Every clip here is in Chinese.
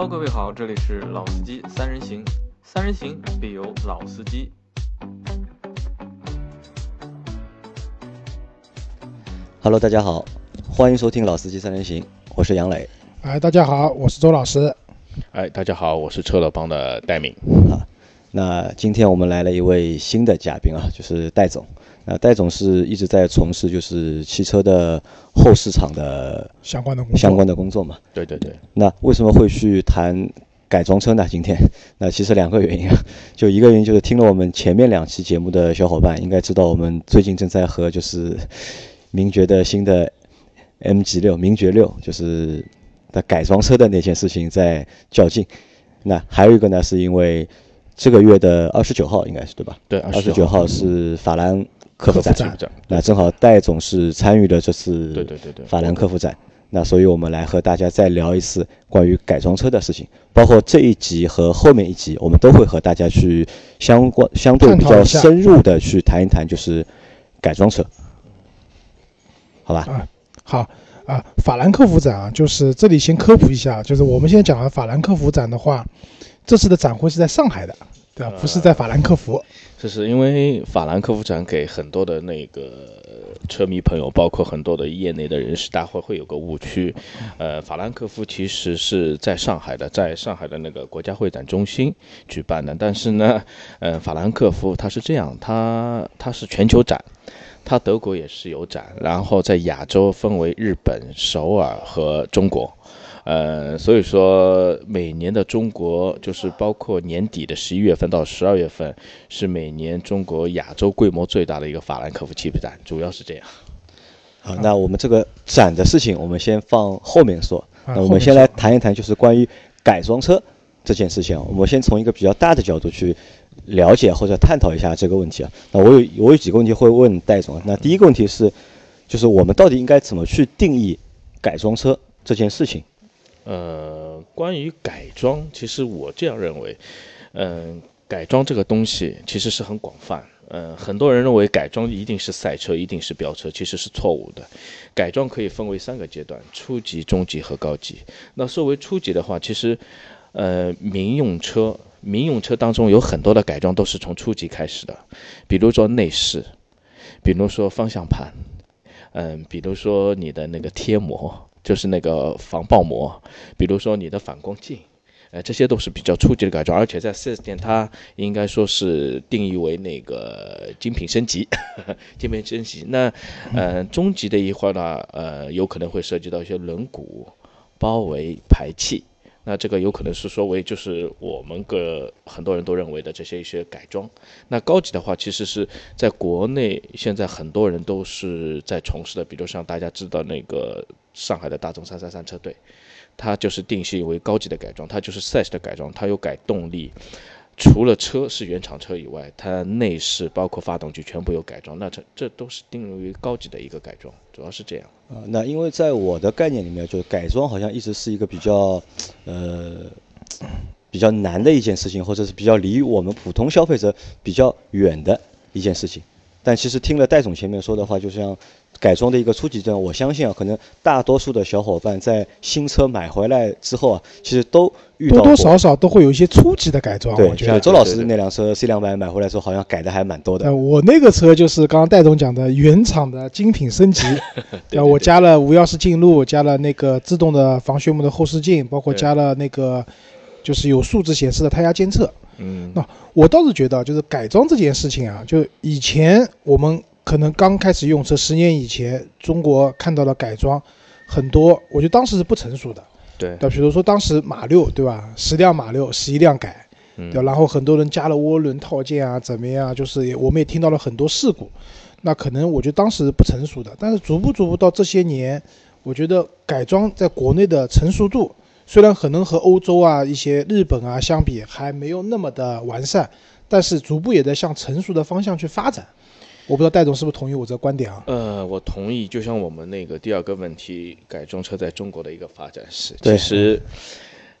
Hello，各位好，这里是老司机三人行，三人行必有老司机。Hello，大家好，欢迎收听老司机三人行，我是杨磊。哎，大家好，我是周老师。哎，大家好，我是车乐帮的戴敏。啊，那今天我们来了一位新的嘉宾啊，就是戴总。那戴总是一直在从事就是汽车的后市场的相关的工作相关的工作嘛。对对对。那为什么会去谈改装车呢？今天，那其实两个原因啊，就一个原因就是听了我们前面两期节目的小伙伴应该知道，我们最近正在和就是名爵的新的 MG 六名爵六就是的改装车的那件事情在较劲。那还有一个呢，是因为这个月的二十九号应该是对吧？对，二十九号是法兰。客服展，那正好戴总是参与了这次对对对对。法兰克福展，那所以我们来和大家再聊一次关于改装车的事情，包括这一集和后面一集，我们都会和大家去相关相对比较深入的去谈一谈，就是改装车，好吧？啊，好啊，法兰克福展啊，就是这里先科普一下，就是我们现在讲的法兰克福展的话，这次的展会是在上海的。对啊，不是在法兰克福，这是因为法兰克福展给很多的那个车迷朋友，包括很多的业内的人士，大会会有个误区。呃，法兰克福其实是在上海的，在上海的那个国家会展中心举办的。但是呢，呃，法兰克福它是这样，它它是全球展，它德国也是有展，然后在亚洲分为日本、首尔和中国。呃，所以说每年的中国就是包括年底的十一月份到十二月份，是每年中国亚洲规模最大的一个法兰克福汽配展，主要是这样。好，那我们这个展的事情，我们先放后面说。那我们先来谈一谈，就是关于改装车这件事情。我们先从一个比较大的角度去了解或者探讨一下这个问题啊。那我有我有几个问题会问戴总。那第一个问题是，就是我们到底应该怎么去定义改装车这件事情？呃，关于改装，其实我这样认为，嗯，改装这个东西其实是很广泛。嗯，很多人认为改装一定是赛车，一定是飙车，其实是错误的。改装可以分为三个阶段：初级、中级和高级。那作为初级的话，其实，呃，民用车，民用车当中有很多的改装都是从初级开始的，比如说内饰，比如说方向盘，嗯，比如说你的那个贴膜。就是那个防爆膜，比如说你的反光镜，呃，这些都是比较初级的改装，而且在四 S 店它应该说是定义为那个精品升级，精品升级。那呃，中级的一块呢，呃，有可能会涉及到一些轮毂、包围、排气。那这个有可能是说为就是我们个很多人都认为的这些一些改装。那高级的话，其实是在国内现在很多人都是在从事的，比如像大家知道那个上海的大众三三三车队，它就是定性为高级的改装，它就是赛事的改装，它有改动力。除了车是原厂车以外，它内饰包括发动机全部有改装，那这这都是定位于高级的一个改装，主要是这样。啊，那因为在我的概念里面，就改装好像一直是一个比较，呃，比较难的一件事情，或者是比较离我们普通消费者比较远的一件事情。但其实听了戴总前面说的话，就像改装的一个初级阶段，我相信啊，可能大多数的小伙伴在新车买回来之后啊，其实都遇到多多少少都会有一些初级的改装。对，像周老师那辆车 C 两百买回来之后，好像改的还蛮多的。呃，我那个车就是刚刚戴总讲的原厂的精品升级，对，我加了无钥匙进入，加了那个自动的防眩目的后视镜，包括加了那个就是有数字显示的胎压监测。嗯，那我倒是觉得，就是改装这件事情啊，就以前我们可能刚开始用车，十年以前，中国看到了改装很多，我觉得当时是不成熟的。对，那，比如说当时马六，对吧？十辆马六，十一辆改，对，然后很多人加了涡轮套件啊，怎么样？就是我们也听到了很多事故。那可能我觉得当时不成熟的，但是逐步逐步到这些年，我觉得改装在国内的成熟度。虽然可能和欧洲啊、一些日本啊相比还没有那么的完善，但是逐步也在向成熟的方向去发展。我不知道戴总是不是同意我这个观点啊？呃，我同意。就像我们那个第二个问题，改装车在中国的一个发展史，其实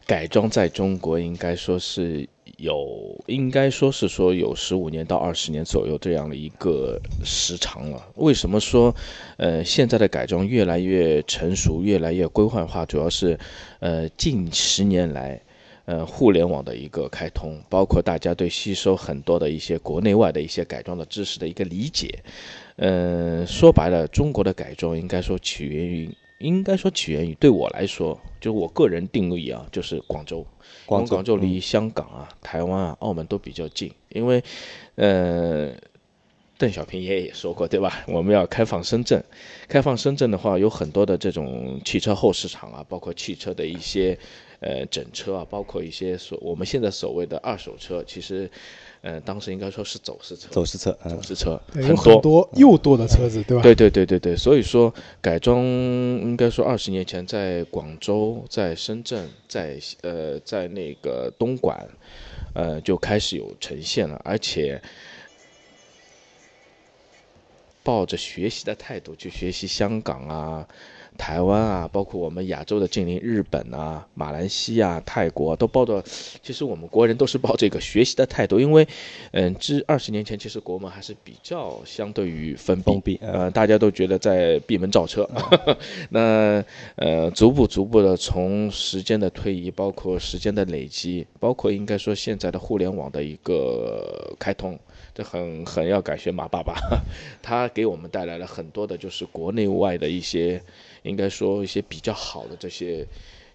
改装在中国应该说是。有，应该说是说有十五年到二十年左右这样的一个时长了。为什么说，呃，现在的改装越来越成熟，越来越规范化？主要是，呃，近十年来，呃，互联网的一个开通，包括大家对吸收很多的一些国内外的一些改装的知识的一个理解。嗯，说白了，中国的改装应该说起源于，应该说起源于，对我来说，就我个人定义啊，就是广州。广广州离香港啊、台湾啊、澳门都比较近，因为，呃。邓小平爷爷也说过，对吧？我们要开放深圳，开放深圳的话，有很多的这种汽车后市场啊，包括汽车的一些呃整车啊，包括一些所我们现在所谓的二手车，其实，呃，当时应该说是走私车，走私车，走私车有很多又多的车子，对吧？对对对对对，所以说改装应该说二十年前在广州、在深圳、在呃在那个东莞，呃就开始有呈现了，而且。抱着学习的态度去学习香港啊、台湾啊，包括我们亚洲的近邻日本啊、马来西亚、泰国都抱着。其实我们国人都是抱这个学习的态度，因为，嗯，之二十年前其实国门还是比较相对于封闭，呃，大家都觉得在闭门造车。那呃，逐步逐步的从时间的推移，包括时间的累积，包括应该说现在的互联网的一个开通。这很很要感谢马爸爸，他给我们带来了很多的，就是国内外的一些，应该说一些比较好的这些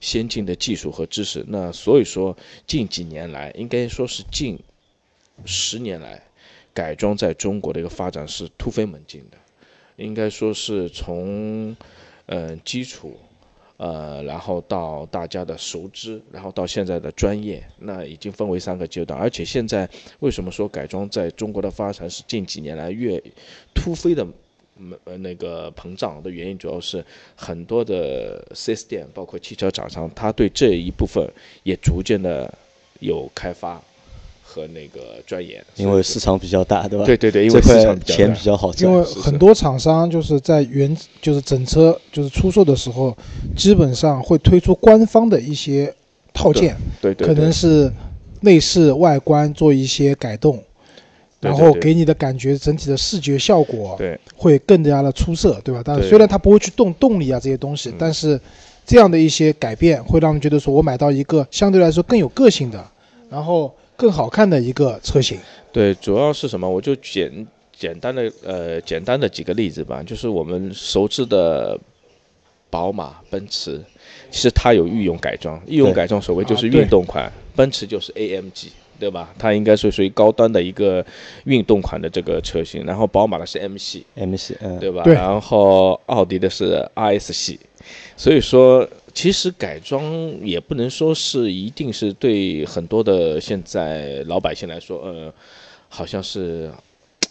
先进的技术和知识。那所以说，近几年来，应该说是近十年来，改装在中国的一个发展是突飞猛进的，应该说是从嗯基础。呃，然后到大家的熟知，然后到现在的专业，那已经分为三个阶段。而且现在为什么说改装在中国的发展是近几年来越突飞的，呃那个膨胀的原因，主要是很多的 4S 店，包括汽车厂商，他对这一部分也逐渐的有开发。和那个钻研，因为市场比较大，对吧？对对对，因为市场钱比较好赚。因为很多厂商就是在原就是整车就是出售的时候，基本上会推出官方的一些套件，对对，可能是内饰外观做一些改动，然后给你的感觉整体的视觉效果对会更加的出色，对吧？但虽然它不会去动动力啊这些东西，但是这样的一些改变会让人觉得说我买到一个相对来说更有个性的，然后。更好看的一个车型，对，主要是什么？我就简简单的呃简单的几个例子吧，就是我们熟知的宝马、奔驰，其实它有御用改装，御用改装所谓就是运动款，奔驰就是 AMG，对吧？它应该是属于高端的一个运动款的这个车型，然后宝马的是 M 系，M 系，嗯，对吧？然后奥迪的是 RS 系，所以说。其实改装也不能说是一定是对很多的现在老百姓来说，呃，好像是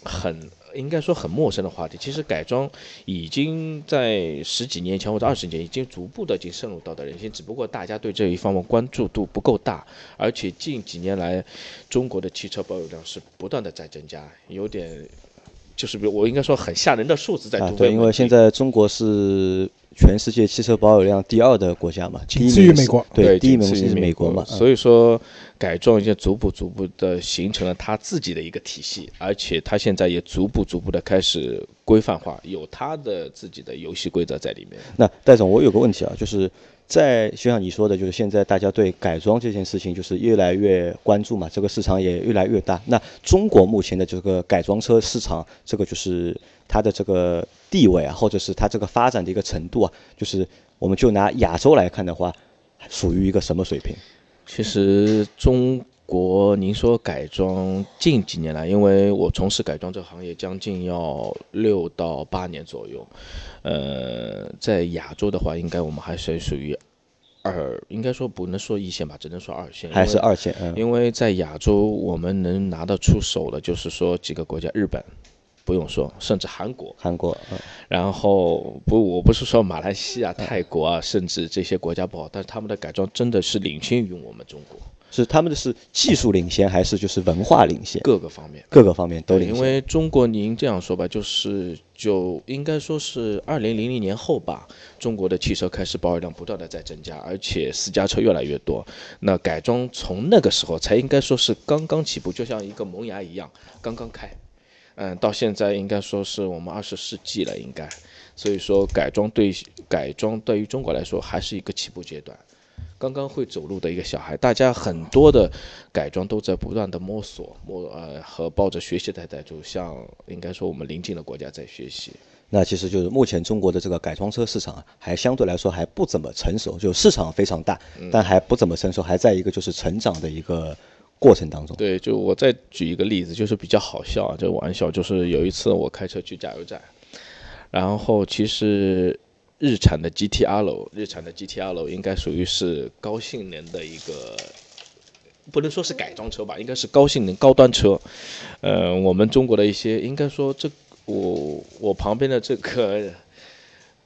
很应该说很陌生的话题。其实改装已经在十几年前或者二十年已经逐步的已经渗入到的人心，只不过大家对这一方面关注度不够大，而且近几年来中国的汽车保有量是不断的在增加，有点就是比如我应该说很吓人的数字在。啊，对，因为现在中国是。全世界汽车保有量第二的国家嘛，仅次于美国。对，第一名是美国嘛。所以说，改装已经逐步逐步的形成了它自己的一个体系，而且它现在也逐步逐步的开始规范化，有它的自己的游戏规则在里面。那戴总，我有个问题啊，就是在就像你说的，就是现在大家对改装这件事情就是越来越关注嘛，这个市场也越来越大。那中国目前的这个改装车市场，这个就是它的这个。地位啊，或者是它这个发展的一个程度啊，就是我们就拿亚洲来看的话，属于一个什么水平？其实中国，您说改装近几年来，因为我从事改装这个行业将近要六到八年左右，呃，在亚洲的话，应该我们还是属于二，应该说不能说一线吧，只能说二线，还是二线。嗯，因为在亚洲，我们能拿得出手的，就是说几个国家，日本。不用说，甚至韩国，韩国，然后不，我不是说马来西亚、泰国啊，甚至这些国家不好，但是他们的改装真的是领先于我们中国。是他们的是技术领先，还是就是文化领先？各个方面，各个方面都领先。因为中国，您这样说吧，就是就应该说是二零零零年后吧，中国的汽车开始保有量不断的在增加，而且私家车越来越多。那改装从那个时候才应该说是刚刚起步，就像一个萌芽一样，刚刚开。嗯，到现在应该说是我们二十世纪了，应该，所以说改装对改装对于中国来说还是一个起步阶段。刚刚会走路的一个小孩。大家很多的改装都在不断的摸索，摸呃和抱着学习的态度，像应该说我们邻近的国家在学习。那其实就是目前中国的这个改装车市场啊，还相对来说还不怎么成熟，就市场非常大，但还不怎么成熟，还在一个就是成长的一个过程当中。对，就我再举一个例子，就是比较好笑啊，这个玩笑就是有一次我开车去加油站，然后其实日产的 GTR，日产的 GTR 应该属于是高性能的一个。不能说是改装车吧，应该是高性能高端车。呃，我们中国的一些，应该说这我我旁边的这个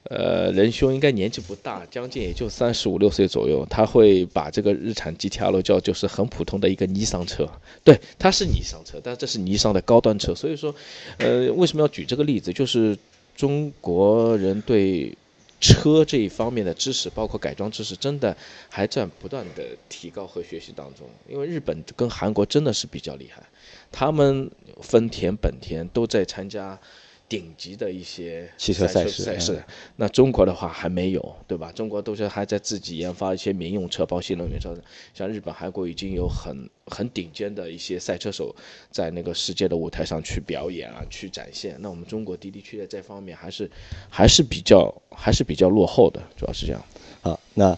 呃仁兄应该年纪不大，将近也就三十五六岁左右。他会把这个日产 GTR 叫就是很普通的一个尼桑车，对，它是尼桑车，但这是尼桑的高端车。所以说，呃，为什么要举这个例子？就是中国人对。车这一方面的知识，包括改装知识，真的还在不断的提高和学习当中。因为日本跟韩国真的是比较厉害，他们丰田、本田都在参加。顶级的一些汽车赛事，赛事，那中国的话还没有，对吧？中国都是还在自己研发一些民用车，包括新能源车。像日本、韩国已经有很很顶尖的一些赛车手在那个世界的舞台上去表演啊，去展现。那我们中国的的确确在这方面还是还是比较还是比较落后的，主要是这样。好，那。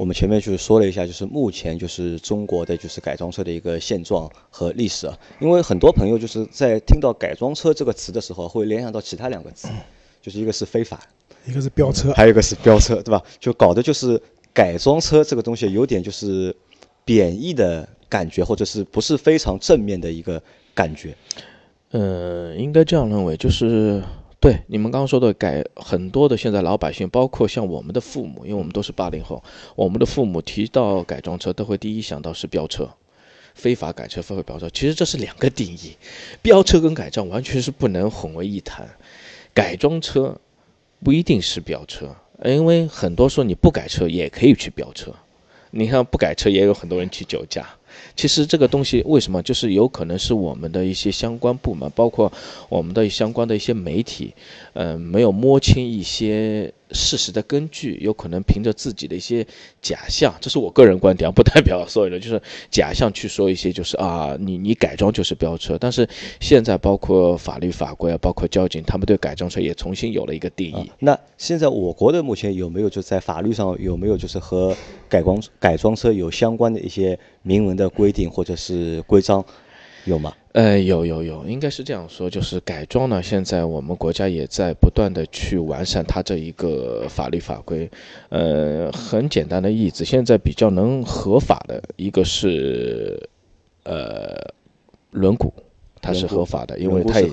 我们前面就是说了一下，就是目前就是中国的就是改装车的一个现状和历史啊。因为很多朋友就是在听到改装车这个词的时候，会联想到其他两个词，就是一个是非法，一个是飙车，还有一个是飙车，对吧？就搞的就是改装车这个东西有点就是贬义的感觉，或者是不是非常正面的一个感觉。呃，应该这样认为，就是。对你们刚刚说的改很多的现在老百姓，包括像我们的父母，因为我们都是八零后，我们的父母提到改装车都会第一想到是飙车，非法改车、非法飙车。其实这是两个定义，飙车跟改装完全是不能混为一谈。改装车不一定是飙车，因为很多说你不改车也可以去飙车。你看不改车也有很多人去酒驾。其实这个东西为什么就是有可能是我们的一些相关部门，包括我们的相关的一些媒体，嗯，没有摸清一些事实的根据，有可能凭着自己的一些假象，这是我个人观点，不代表所有人，就是假象去说一些，就是啊，你你改装就是飙车。但是现在包括法律法规啊，包括交警，他们对改装车也重新有了一个定义。那现在我国的目前有没有就在法律上有没有就是和改装改装车有相关的一些明文的？规定或者是规章有吗？呃，有有有，应该是这样说，就是改装呢，现在我们国家也在不断的去完善它这一个法律法规。呃，很简单的例子，现在比较能合法的一个是，呃，轮毂。它是合法的，因为它也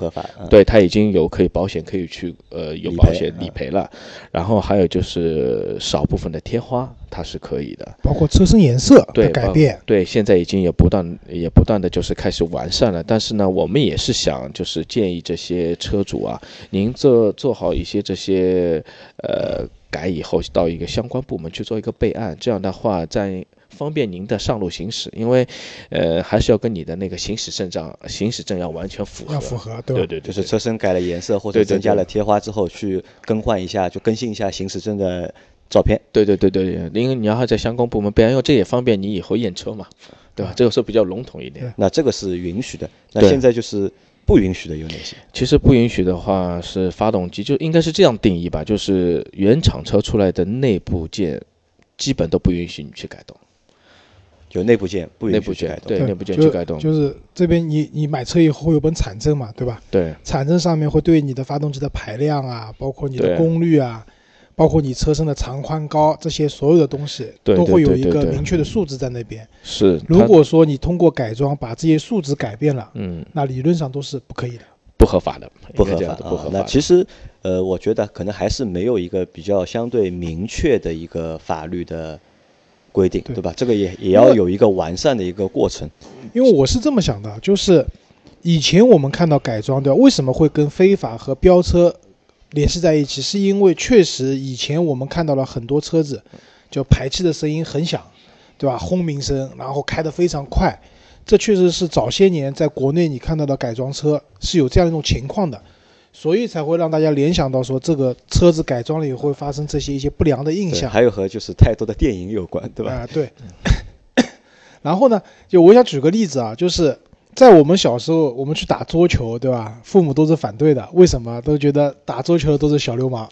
对它已经有可以保险可以去呃有保险理赔了，然后还有就是少部分的贴花它是可以的，包括车身颜色。的改变，对现在已经也不断也不断的就是开始完善了，但是呢，我们也是想就是建议这些车主啊，您做做好一些这些呃改以后到一个相关部门去做一个备案，这样的话在。方便您的上路行驶，因为，呃，还是要跟你的那个行驶证上行驶证要完全符合。要符合，对对对，就是车身改了颜色或者增加了贴花之后，去更换一下，就更新一下行驶证的照片。对对对对，因为你要在相关部门备案，因为这也方便你以后验车嘛，对吧？这个时候比较笼统一点。那这个是允许的，那现在就是不允许的有哪些？其实不允许的话是发动机，就应该是这样定义吧，就是原厂车出来的内部件，基本都不允许你去改动。就内部件不允许改动，对内部件去改动，就是这边你你买车以后会有本产证嘛，对吧？对，产证上面会对你的发动机的排量啊，包括你的功率啊，包括你车身的长宽高这些所有的东西，都会有一个明确的数字在那边。是，如果说你通过改装把这些数值改变了，嗯，那理论上都是不可以的，不合法的，不合法的，不合法。那其实，呃，我觉得可能还是没有一个比较相对明确的一个法律的。规定对吧？这个也也要有一个完善的一个过程。因为我是这么想的，就是以前我们看到改装对吧？为什么会跟非法和飙车联系在一起？是因为确实以前我们看到了很多车子，就排气的声音很响，对吧？轰鸣声，然后开得非常快，这确实是早些年在国内你看到的改装车是有这样一种情况的。所以才会让大家联想到说这个车子改装了以后会发生这些一些不良的印象。还有和就是太多的电影有关，对吧？啊，对。然后呢，就我想举个例子啊，就是在我们小时候，我们去打桌球，对吧？父母都是反对的，为什么？都觉得打桌球的都是小流氓。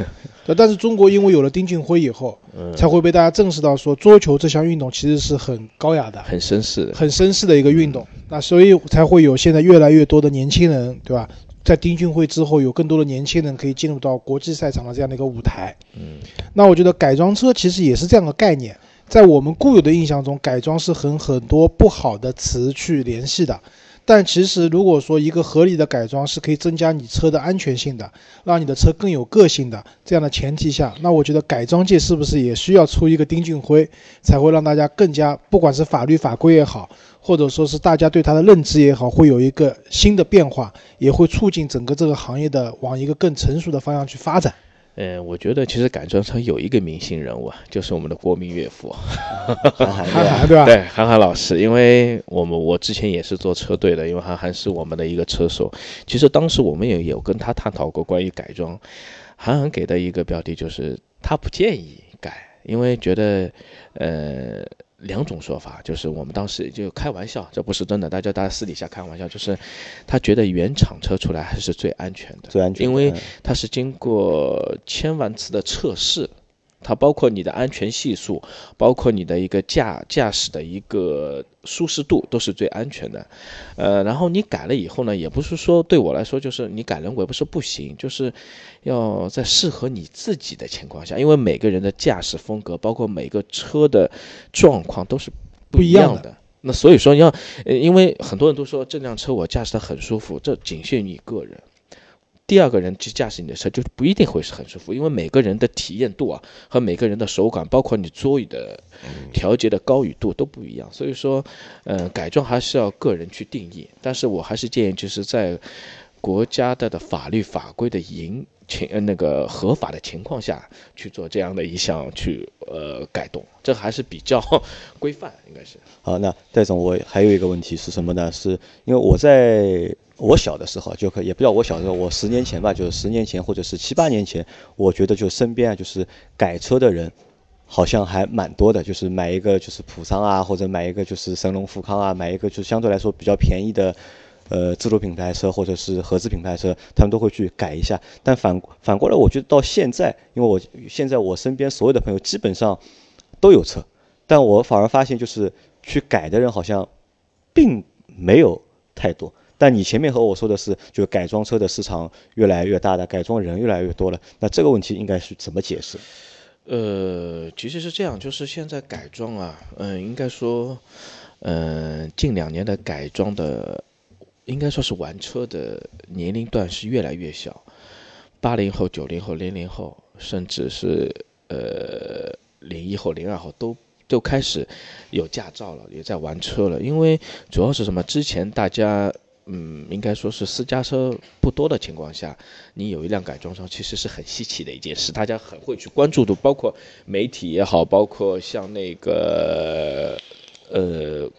但是中国因为有了丁俊晖以后，才会被大家正视到说桌球这项运动其实是很高雅的、很绅士的、很绅士的一个运动。那所以才会有现在越来越多的年轻人，对吧？在丁俊晖之后，有更多的年轻人可以进入到国际赛场的这样的一个舞台。嗯，那我觉得改装车其实也是这样的概念。在我们固有的印象中，改装是很很多不好的词去联系的，但其实如果说一个合理的改装是可以增加你车的安全性的，让你的车更有个性的这样的前提下，那我觉得改装界是不是也需要出一个丁俊晖，才会让大家更加不管是法律法规也好，或者说是大家对它的认知也好，会有一个新的变化，也会促进整个这个行业的往一个更成熟的方向去发展。嗯，我觉得其实改装车有一个明星人物啊，就是我们的国民岳父，韩寒，韩寒对吧？对，韩寒老师，因为我们我之前也是做车队的，因为韩寒是我们的一个车手。其实当时我们也有跟他探讨过关于改装，韩寒给的一个标题就是他不建议改，因为觉得，呃。两种说法，就是我们当时就开玩笑，这不是真的，大家大家私底下开玩笑，就是他觉得原厂车出来还是最安全的，最安全，因为它是经过千万次的测试。它包括你的安全系数，包括你的一个驾驾驶的一个舒适度，都是最安全的。呃，然后你改了以后呢，也不是说对我来说就是你改了我也不是不行，就是要在适合你自己的情况下，因为每个人的驾驶风格，包括每个车的状况都是不一样的。那所以说要，因为很多人都说这辆车我驾驶的很舒服，这仅限于你个人。第二个人去驾驶你的车就不一定会是很舒服，因为每个人的体验度啊和每个人的手感，包括你座椅的调节的高与度都不一样。所以说，嗯，改装还是要个人去定义。但是我还是建议，就是在国家的的法律法规的严情那个合法的情况下去做这样的一项去呃改动，这还是比较 规范，应该是。好，那戴总，我还有一个问题是什么呢？是因为我在。我小的时候就可也不知道我小时候，我十年前吧，就是十年前或者是七八年前，我觉得就身边啊，就是改车的人，好像还蛮多的，就是买一个就是普桑啊，或者买一个就是神龙富康啊，买一个就是相对来说比较便宜的，呃，自主品牌车或者是合资品牌车，他们都会去改一下。但反反过来，我觉得到现在，因为我现在我身边所有的朋友基本上都有车，但我反而发现就是去改的人好像并没有太多。但你前面和我说的是，就改装车的市场越来越大的，改装人越来越多了。那这个问题应该是怎么解释？呃，其实是这样，就是现在改装啊，嗯，应该说，嗯，近两年的改装的，应该说是玩车的年龄段是越来越小，八零后、九零后、零零后，甚至是呃零一后、零二后都都开始有驾照了，也在玩车了。因为主要是什么？之前大家。嗯，应该说是私家车不多的情况下，你有一辆改装车其实是很稀奇的一件事，大家很会去关注度，包括媒体也好，包括像那个呃，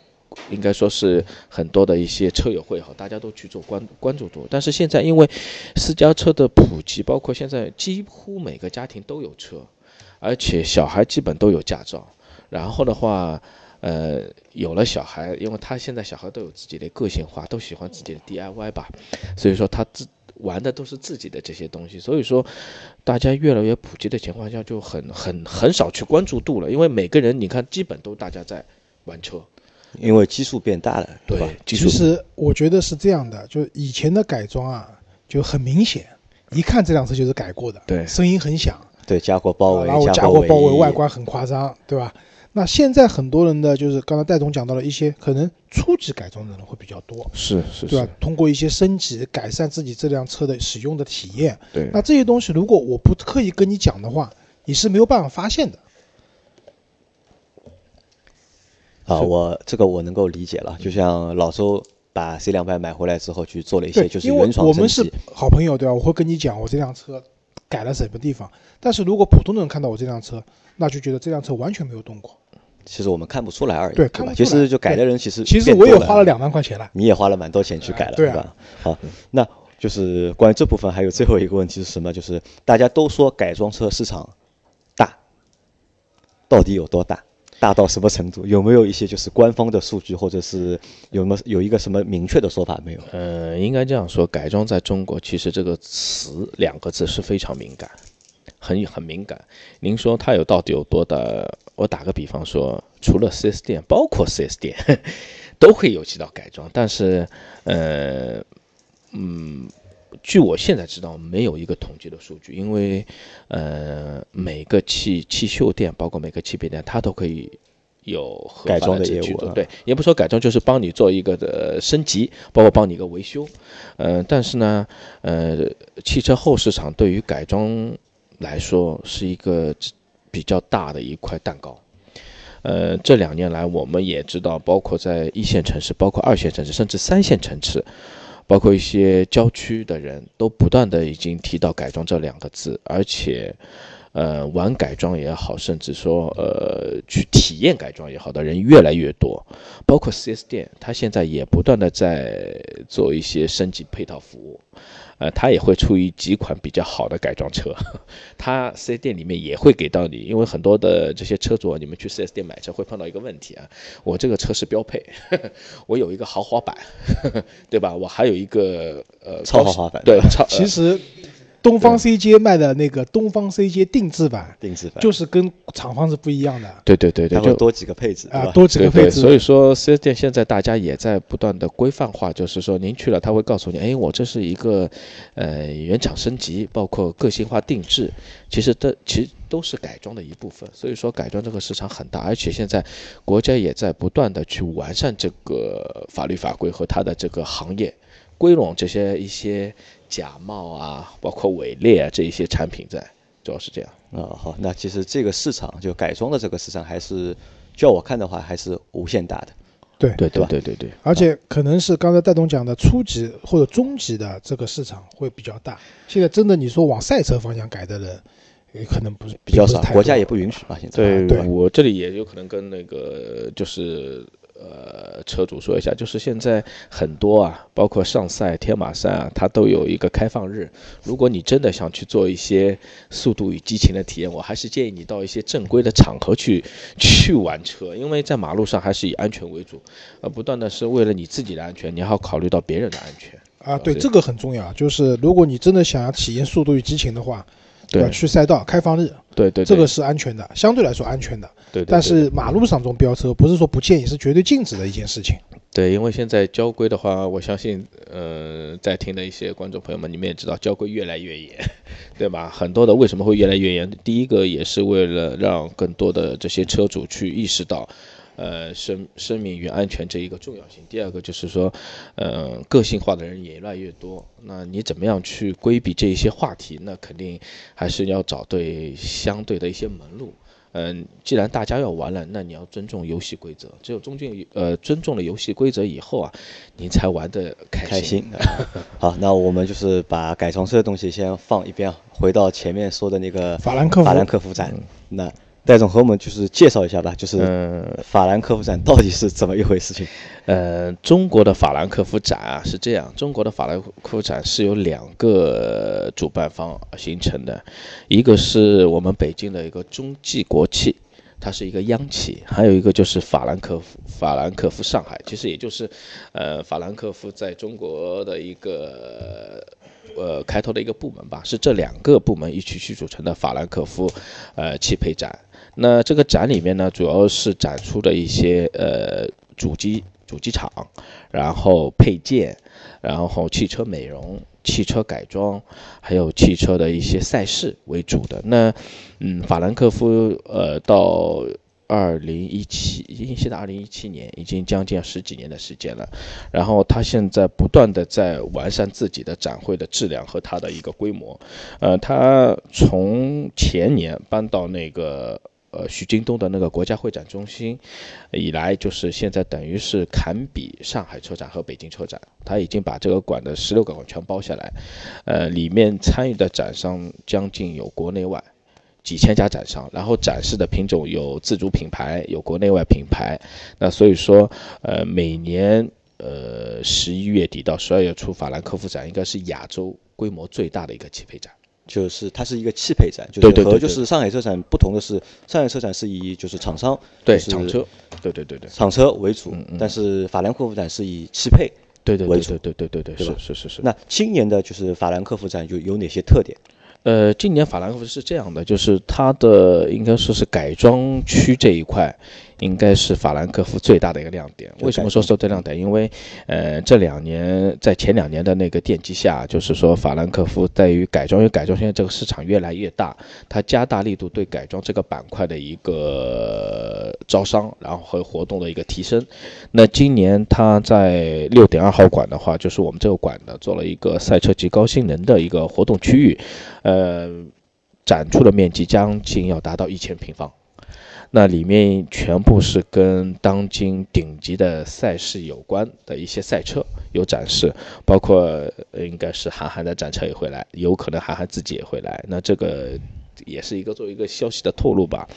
应该说是很多的一些车友会也好，大家都去做关关注度。但是现在因为私家车的普及，包括现在几乎每个家庭都有车，而且小孩基本都有驾照，然后的话。呃，有了小孩，因为他现在小孩都有自己的个性化，都喜欢自己的 DIY 吧，所以说他自玩的都是自己的这些东西，所以说大家越来越普及的情况下，就很很很少去关注度了，因为每个人你看，基本都大家在玩车，因为基数变大了，对吧？其实我觉得是这样的，就以前的改装啊，就很明显，一看这辆车就是改过的，对，声音很响，对，加过包围，然后加过包围，外观很夸张，对吧？那现在很多人的就是刚才戴总讲到了一些可能初级改装的人会比较多，是是，对吧？通过一些升级改善自己这辆车的使用的体验。对。那这些东西如果我不刻意跟你讲的话，你是没有办法发现的。啊，我这个我能够理解了。就像老周把 C 两百买回来之后去做了一些就是原创我们是好朋友，对吧？我会跟你讲我这辆车改了什么地方。但是如果普通的人看到我这辆车，那就觉得这辆车完全没有动过。其实我们看不出来而已，对，吧？其实就改的人其实其实我也花了两万块钱了，你也花了蛮多钱去改了，对吧？好，那就是关于这部分，还有最后一个问题是什么？就是大家都说改装车市场大，到底有多大？大到什么程度？有没有一些就是官方的数据，或者是有没有一个什么明确的说法没有？呃，应该这样说，改装在中国其实这个词两个字是非常敏感，很很敏感。您说它有到底有多大？我打个比方说，除了 4S 店，包括 4S 店，都会有提到改装，但是，呃，嗯。据我现在知道，没有一个统计的数据，因为，呃，每个汽汽修店，包括每个汽配店，它都可以有改装的业务。对，也不说改装，就是帮你做一个的升级，包括帮你一个维修。呃，但是呢，呃，汽车后市场对于改装来说是一个比较大的一块蛋糕。呃，这两年来，我们也知道，包括在一线城市，包括二线城市，甚至三线城市。包括一些郊区的人都不断的已经提到改装这两个字，而且，呃，玩改装也好，甚至说呃去体验改装也好的人越来越多。包括 4S 店，它现在也不断的在做一些升级配套服务。呃，他也会出于几款比较好的改装车，他四 S 店里面也会给到你，因为很多的这些车主，你们去四 S 店买车会碰到一个问题啊，我这个车是标配，我有一个豪华版，对吧？我还有一个呃超豪华版，对，超其实。东方 CJ 卖的那个东方 CJ 定制版，定制版就是跟厂方是不一样的。对对对对，就多几个配置啊，多几个配置。所以说四 S 店现在大家也在不断的规范化，就是说您去了，他会告诉你，哎，我这是一个呃原厂升级，包括个性化定制，其实这其实都是改装的一部分。所以说改装这个市场很大，而且现在国家也在不断的去完善这个法律法规和它的这个行业归拢这些一些。假冒啊，包括伪劣啊，这一些产品在，主要是这样啊。好，那其实这个市场就改装的这个市场，还是叫我看的话，还是无限大的。对对对对对对。而且可能是刚才戴总讲的初级或者中级的这个市场会比较大。现在真的你说往赛车方向改的人，也可能不是比较少，国家也不允许嘛。现在对我这里也有可能跟那个就是。呃，车主说一下，就是现在很多啊，包括上赛、天马山啊，它都有一个开放日。如果你真的想去做一些《速度与激情》的体验，我还是建议你到一些正规的场合去 去玩车，因为在马路上还是以安全为主。呃，不断的是为了你自己的安全，你还要考虑到别人的安全啊。对，这个很重要。就是如果你真的想要体验《速度与激情》的话，对，去赛道开放日，对对，这个是安全的，相对来说安全的。对，但是马路上这种飙车不是说不建议，是绝对禁止的一件事情。对，因为现在交规的话，我相信，呃，在听的一些观众朋友们，你们也知道，交规越来越严，对吧？很多的为什么会越来越严？第一个也是为了让更多的这些车主去意识到，呃，生生命与安全这一个重要性。第二个就是说，呃，个性化的人也越来越多，那你怎么样去规避这一些话题？那肯定还是要找对相对的一些门路。嗯，既然大家要玩了，那你要尊重游戏规则。只有尊重呃尊重了游戏规则以后啊，你才玩的开心。好，那我们就是把改装车的东西先放一边，回到前面说的那个法兰克法兰克福展。那戴总和我们就是介绍一下吧，就是法兰克福展到底是怎么一回事情？呃，中国的法兰克福展啊是这样，中国的法兰克福展是由两个主办方形成的，一个是我们北京的一个中纪国企，它是一个央企，还有一个就是法兰克福法兰克福上海，其实也就是呃法兰克福在中国的一个呃开头的一个部门吧，是这两个部门一起去组成的法兰克福呃汽配展。那这个展里面呢，主要是展出的一些呃主机主机厂，然后配件，然后汽车美容、汽车改装，还有汽车的一些赛事为主的。那嗯，法兰克福呃到二零一七，已经现在二零一七年，已经将近十几年的时间了。然后他现在不断的在完善自己的展会的质量和它的一个规模。呃，他从前年搬到那个。呃，徐京东的那个国家会展中心，以来就是现在等于是堪比上海车展和北京车展，他已经把这个馆的十六个馆全包下来，呃，里面参与的展商将近有国内外几千家展商，然后展示的品种有自主品牌，有国内外品牌，那所以说，呃，每年呃十一月底到十二月初法兰克福展应该是亚洲规模最大的一个汽配展。就是它是一个汽配展，就对对对对是和就是上海车展不同的是，上海车展是以就是厂商就是对厂车，对对对对厂车为主但是法兰克福展是以汽配。对对为主对对对对对是是是是。那今年的就是法兰克福展有有哪些特点？呃，今年法兰克福是这样的，就是它的应该说是改装区这一块，应该是法兰克福最大的一个亮点。为什么说是最亮点？因为呃，这两年在前两年的那个奠基下，就是说法兰克福在于改装，因为改装现在这个市场越来越大，它加大力度对改装这个板块的一个招商，然后和活动的一个提升。那今年它在六点二号馆的话，就是我们这个馆呢做了一个赛车及高性能的一个活动区域，呃，展出的面积将近要达到一千平方。那里面全部是跟当今顶级的赛事有关的一些赛车有展示，包括应该是韩寒的展车也会来，有可能韩寒自己也会来。那这个也是一个作为一个消息的透露吧，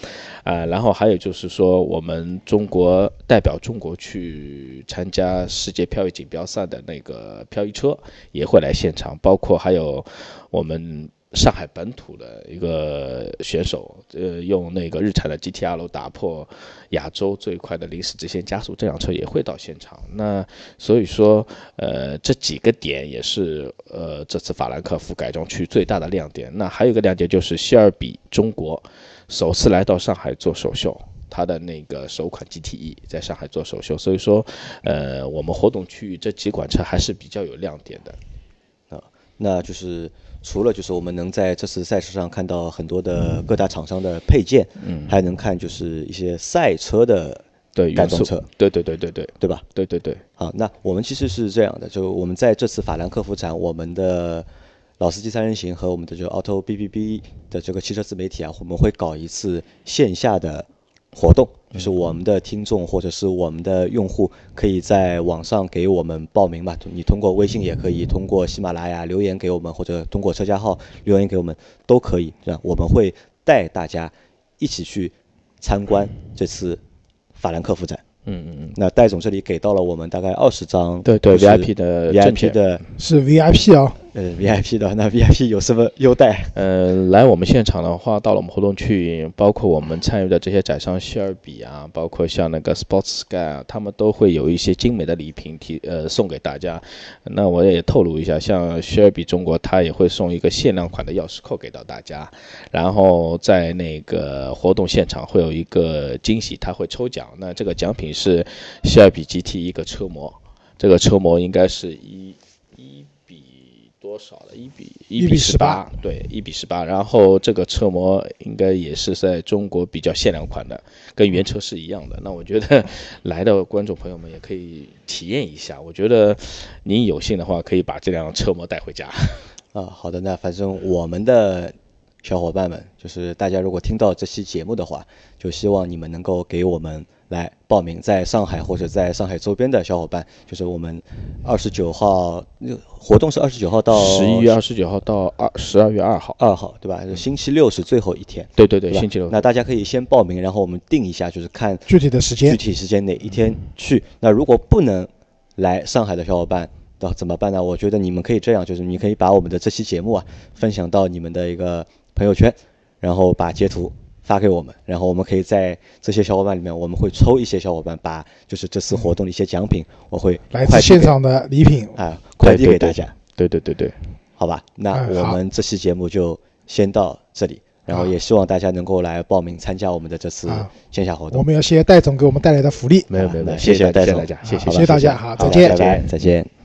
啊、然后还有就是说，我们中国代表中国去参加世界漂移锦标赛的那个漂移车也会来现场，包括还有我们上海本土的一个选手，呃，用那个日产的 GTR 打破亚洲最快的临时直线加速，这辆车也会到现场。那所以说，呃，这几个点也是呃这次法兰克福改装区最大的亮点。那还有一个亮点就是希尔比中国首次来到上海做首秀。它的那个首款 GTE 在上海做首秀，所以说，呃，我们活动区域这几款车还是比较有亮点的。啊那就是除了就是我们能在这次赛事上看到很多的各大厂商的配件，嗯，还能看就是一些赛车的，对，改装车，对对对对对。对吧？对对对，好，那我们其实是这样的，就我们在这次法兰克福展，我们的老司机三人行和我们的这个 Auto B B B 的这个汽车自媒体啊，我们会搞一次线下的活动，就是我们的听众或者是我们的用户可以在网上给我们报名嘛，你通过微信也可以，通过喜马拉雅留言给我们，或者通过车架号留言给我们都可以，这样我们会带大家一起去参观这次法兰克福展。嗯嗯嗯，那戴总这里给到了我们大概二十张，对对就是 VIP 的 VIP 的是 VIP 啊，呃 VIP 的，那 VIP 有什么优待？呃，来我们现场的话，到了我们活动区，包括我们参与的这些展商希尔比啊，包括像那个 Sports Sky 啊，他们都会有一些精美的礼品提呃送给大家。那我也透露一下，像希尔比中国，它也会送一个限量款的钥匙扣给到大家。然后在那个活动现场会有一个惊喜，它会抽奖。那这个奖品是希尔比 GT 一个车模，这个车模应该是一多少了？一比一比十八，对，一比十八。然后这个车模应该也是在中国比较限量款的，跟原车是一样的。那我觉得来的观众朋友们也可以体验一下。我觉得您有幸的话，可以把这辆车模带回家。啊，好的，那反正我们的小伙伴们，就是大家如果听到这期节目的话，就希望你们能够给我们来报名，在上海或者在上海周边的小伙伴，就是我们二十九号，那活动是二十九号到十一月二十九号到二十二月二号。二号，对吧？就星期六是最后一天，对对对，对星期六。那大家可以先报名，然后我们定一下，就是看具体的时间具体时间哪一天去。那如果不能来上海的小伙伴，那怎么办呢？我觉得你们可以这样，就是你可以把我们的这期节目啊分享到你们的一个朋友圈，然后把截图发给我们，然后我们可以在这些小伙伴里面，我们会抽一些小伙伴，把就是这次活动的一些奖品，我会来现场的礼品，啊快递给大家，对对对对，好吧？那我们这期节目就先到这里。然后也希望大家能够来报名参加我们的这次啊线下活动。我们要谢谢戴总给我们带来的福利。没有没有没有，谢谢戴总大家，谢大家谢谢大家好好再见拜拜，再见。